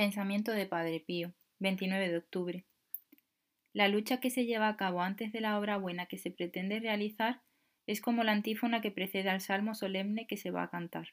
Pensamiento de Padre Pío, 29 de octubre. La lucha que se lleva a cabo antes de la obra buena que se pretende realizar es como la antífona que precede al salmo solemne que se va a cantar.